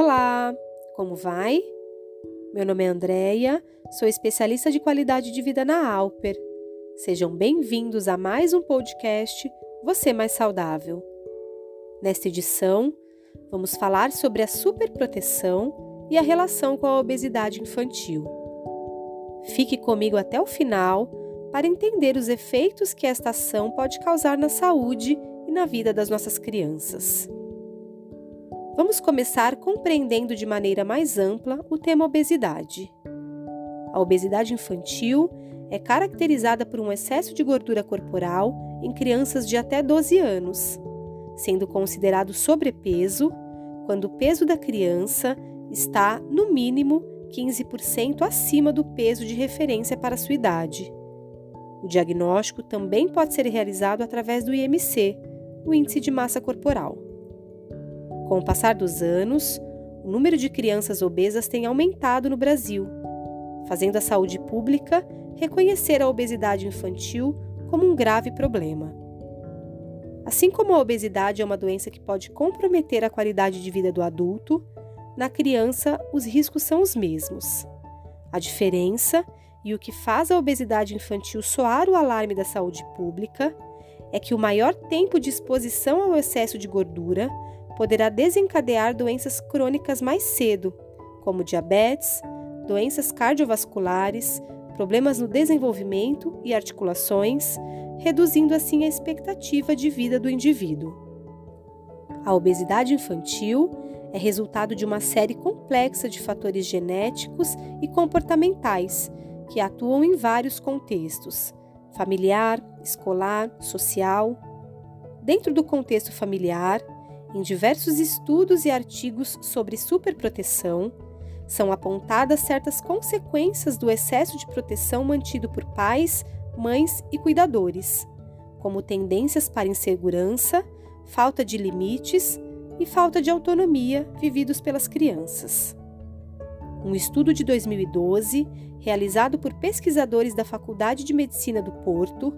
Olá, como vai? Meu nome é Andreia, sou especialista de qualidade de vida na Alper. Sejam bem-vindos a mais um podcast Você Mais Saudável. Nesta edição, vamos falar sobre a superproteção e a relação com a obesidade infantil. Fique comigo até o final para entender os efeitos que esta ação pode causar na saúde e na vida das nossas crianças. Vamos começar compreendendo de maneira mais ampla o tema obesidade. A obesidade infantil é caracterizada por um excesso de gordura corporal em crianças de até 12 anos, sendo considerado sobrepeso quando o peso da criança está, no mínimo, 15% acima do peso de referência para sua idade. O diagnóstico também pode ser realizado através do IMC, o Índice de Massa Corporal. Com o passar dos anos, o número de crianças obesas tem aumentado no Brasil, fazendo a saúde pública reconhecer a obesidade infantil como um grave problema. Assim como a obesidade é uma doença que pode comprometer a qualidade de vida do adulto, na criança os riscos são os mesmos. A diferença e o que faz a obesidade infantil soar o alarme da saúde pública é que o maior tempo de exposição ao excesso de gordura poderá desencadear doenças crônicas mais cedo, como diabetes, doenças cardiovasculares, problemas no desenvolvimento e articulações, reduzindo assim a expectativa de vida do indivíduo. A obesidade infantil é resultado de uma série complexa de fatores genéticos e comportamentais que atuam em vários contextos: familiar, escolar, social. Dentro do contexto familiar, em diversos estudos e artigos sobre superproteção, são apontadas certas consequências do excesso de proteção mantido por pais, mães e cuidadores, como tendências para insegurança, falta de limites e falta de autonomia vividos pelas crianças. Um estudo de 2012, realizado por pesquisadores da Faculdade de Medicina do Porto,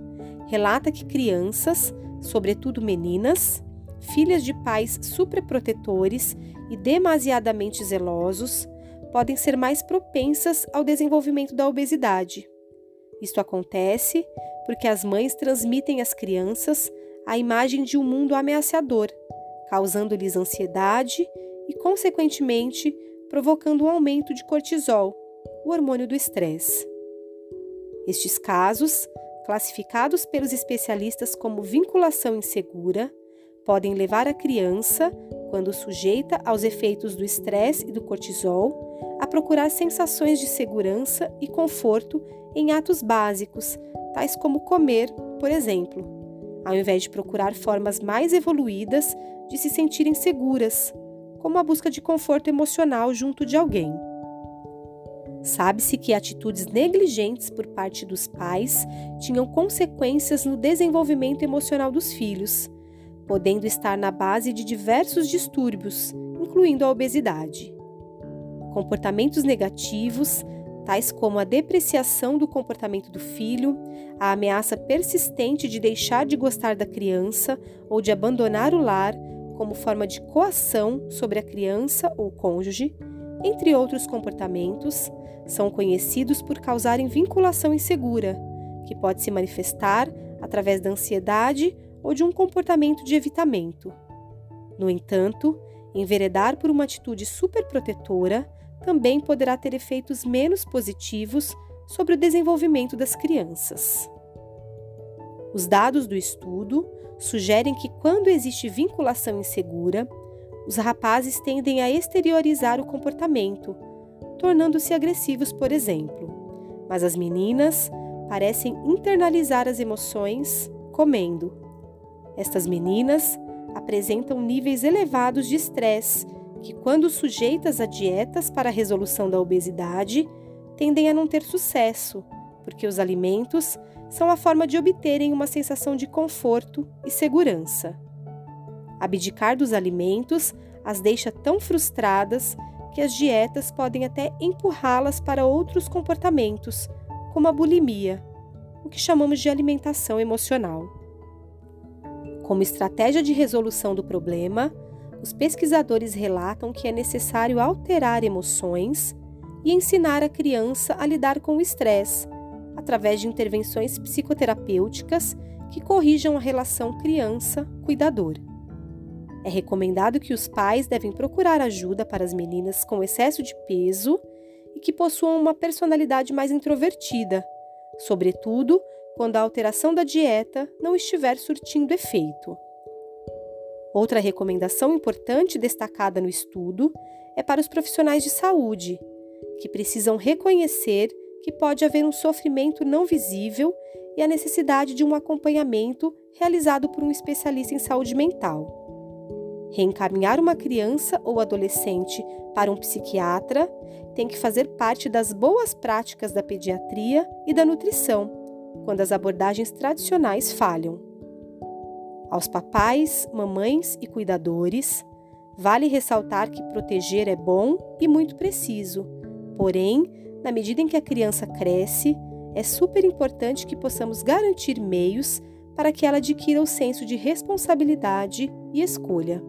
relata que crianças, sobretudo meninas, filhas de pais superprotetores e demasiadamente zelosos, podem ser mais propensas ao desenvolvimento da obesidade. Isto acontece porque as mães transmitem às crianças a imagem de um mundo ameaçador, causando-lhes ansiedade e, consequentemente, provocando um aumento de cortisol, o hormônio do estresse. Estes casos, classificados pelos especialistas como vinculação insegura, podem levar a criança, quando sujeita aos efeitos do estresse e do cortisol, a procurar sensações de segurança e conforto em atos básicos, tais como comer, por exemplo, ao invés de procurar formas mais evoluídas de se sentirem seguras, como a busca de conforto emocional junto de alguém. Sabe-se que atitudes negligentes por parte dos pais tinham consequências no desenvolvimento emocional dos filhos, podendo estar na base de diversos distúrbios, incluindo a obesidade. Comportamentos negativos, tais como a depreciação do comportamento do filho, a ameaça persistente de deixar de gostar da criança ou de abandonar o lar como forma de coação sobre a criança ou cônjuge, entre outros comportamentos, são conhecidos por causarem vinculação insegura, que pode se manifestar através da ansiedade ou de um comportamento de evitamento. No entanto, enveredar por uma atitude superprotetora também poderá ter efeitos menos positivos sobre o desenvolvimento das crianças. Os dados do estudo sugerem que, quando existe vinculação insegura, os rapazes tendem a exteriorizar o comportamento, tornando-se agressivos, por exemplo, mas as meninas parecem internalizar as emoções comendo. Estas meninas apresentam níveis elevados de estresse que, quando sujeitas a dietas para a resolução da obesidade, tendem a não ter sucesso, porque os alimentos são a forma de obterem uma sensação de conforto e segurança. Abdicar dos alimentos as deixa tão frustradas que as dietas podem até empurrá-las para outros comportamentos, como a bulimia, o que chamamos de alimentação emocional. Como estratégia de resolução do problema, os pesquisadores relatam que é necessário alterar emoções e ensinar a criança a lidar com o estresse, através de intervenções psicoterapêuticas que corrijam a relação criança-cuidador. É recomendado que os pais devem procurar ajuda para as meninas com excesso de peso e que possuam uma personalidade mais introvertida, sobretudo quando a alteração da dieta não estiver surtindo efeito. Outra recomendação importante destacada no estudo é para os profissionais de saúde, que precisam reconhecer que pode haver um sofrimento não visível e a necessidade de um acompanhamento realizado por um especialista em saúde mental. Reencaminhar uma criança ou adolescente para um psiquiatra tem que fazer parte das boas práticas da pediatria e da nutrição, quando as abordagens tradicionais falham. Aos papais, mamães e cuidadores, vale ressaltar que proteger é bom e muito preciso, porém, na medida em que a criança cresce, é super importante que possamos garantir meios para que ela adquira o senso de responsabilidade e escolha.